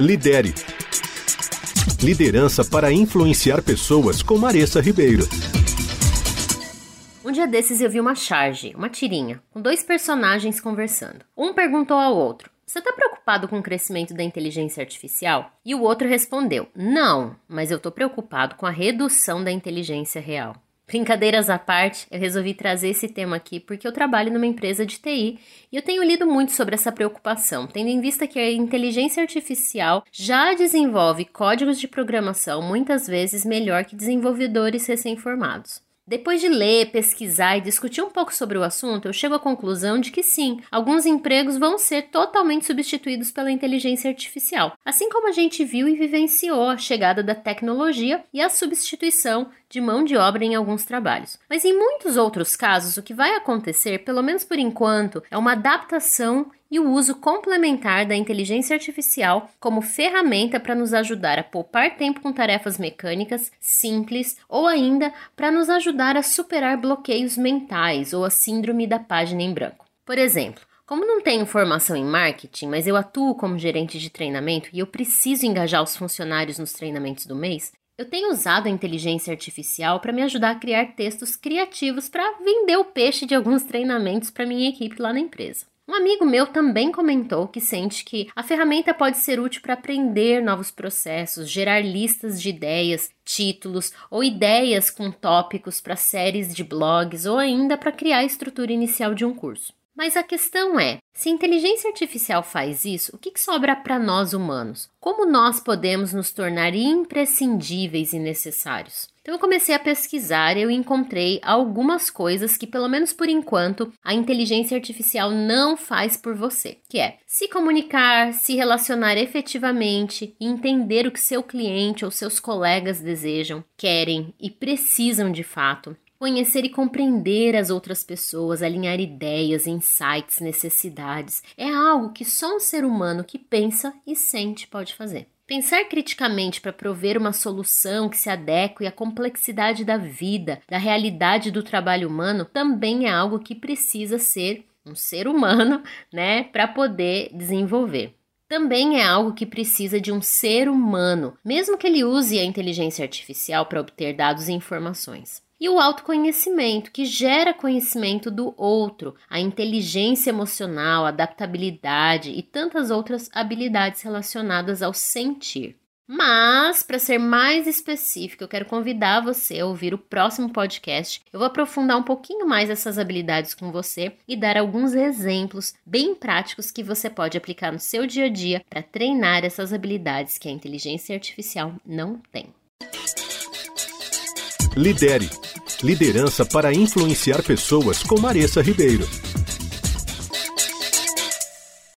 Lidere. Liderança para influenciar pessoas com Maressa Ribeiro. Um dia desses eu vi uma charge, uma tirinha, com dois personagens conversando. Um perguntou ao outro: Você está preocupado com o crescimento da inteligência artificial? E o outro respondeu: Não, mas eu estou preocupado com a redução da inteligência real. Brincadeiras à parte, eu resolvi trazer esse tema aqui porque eu trabalho numa empresa de TI e eu tenho lido muito sobre essa preocupação, tendo em vista que a inteligência artificial já desenvolve códigos de programação muitas vezes melhor que desenvolvedores recém-formados. Depois de ler, pesquisar e discutir um pouco sobre o assunto, eu chego à conclusão de que sim, alguns empregos vão ser totalmente substituídos pela inteligência artificial, assim como a gente viu e vivenciou a chegada da tecnologia e a substituição de mão de obra em alguns trabalhos. Mas em muitos outros casos, o que vai acontecer, pelo menos por enquanto, é uma adaptação e o uso complementar da inteligência artificial como ferramenta para nos ajudar a poupar tempo com tarefas mecânicas simples ou ainda para nos ajudar a superar bloqueios mentais ou a síndrome da página em branco. Por exemplo, como não tenho formação em marketing, mas eu atuo como gerente de treinamento e eu preciso engajar os funcionários nos treinamentos do mês, eu tenho usado a inteligência artificial para me ajudar a criar textos criativos para vender o peixe de alguns treinamentos para minha equipe lá na empresa. Um amigo meu também comentou que sente que a ferramenta pode ser útil para aprender novos processos, gerar listas de ideias, títulos ou ideias com tópicos para séries de blogs ou ainda para criar a estrutura inicial de um curso. Mas a questão é: se a inteligência artificial faz isso, o que, sobra para nós humanos? Como nós podemos nos tornar imprescindíveis e necessários? Então eu comecei a pesquisar e eu encontrei algumas coisas que, pelo menos por enquanto, a inteligência artificial não faz por você, que é se comunicar, se relacionar efetivamente e entender o que seu cliente ou seus colegas desejam, querem e precisam de fato. Conhecer e compreender as outras pessoas, alinhar ideias, insights, necessidades, é algo que só um ser humano que pensa e sente pode fazer. Pensar criticamente para prover uma solução que se adeque à complexidade da vida, da realidade do trabalho humano, também é algo que precisa ser um ser humano, né, para poder desenvolver. Também é algo que precisa de um ser humano, mesmo que ele use a inteligência artificial para obter dados e informações e o autoconhecimento, que gera conhecimento do outro, a inteligência emocional, a adaptabilidade e tantas outras habilidades relacionadas ao sentir. Mas, para ser mais específico, eu quero convidar você a ouvir o próximo podcast. Eu vou aprofundar um pouquinho mais essas habilidades com você e dar alguns exemplos bem práticos que você pode aplicar no seu dia a dia para treinar essas habilidades que a inteligência artificial não tem. Lidere. Liderança para influenciar pessoas com Maressa Ribeiro.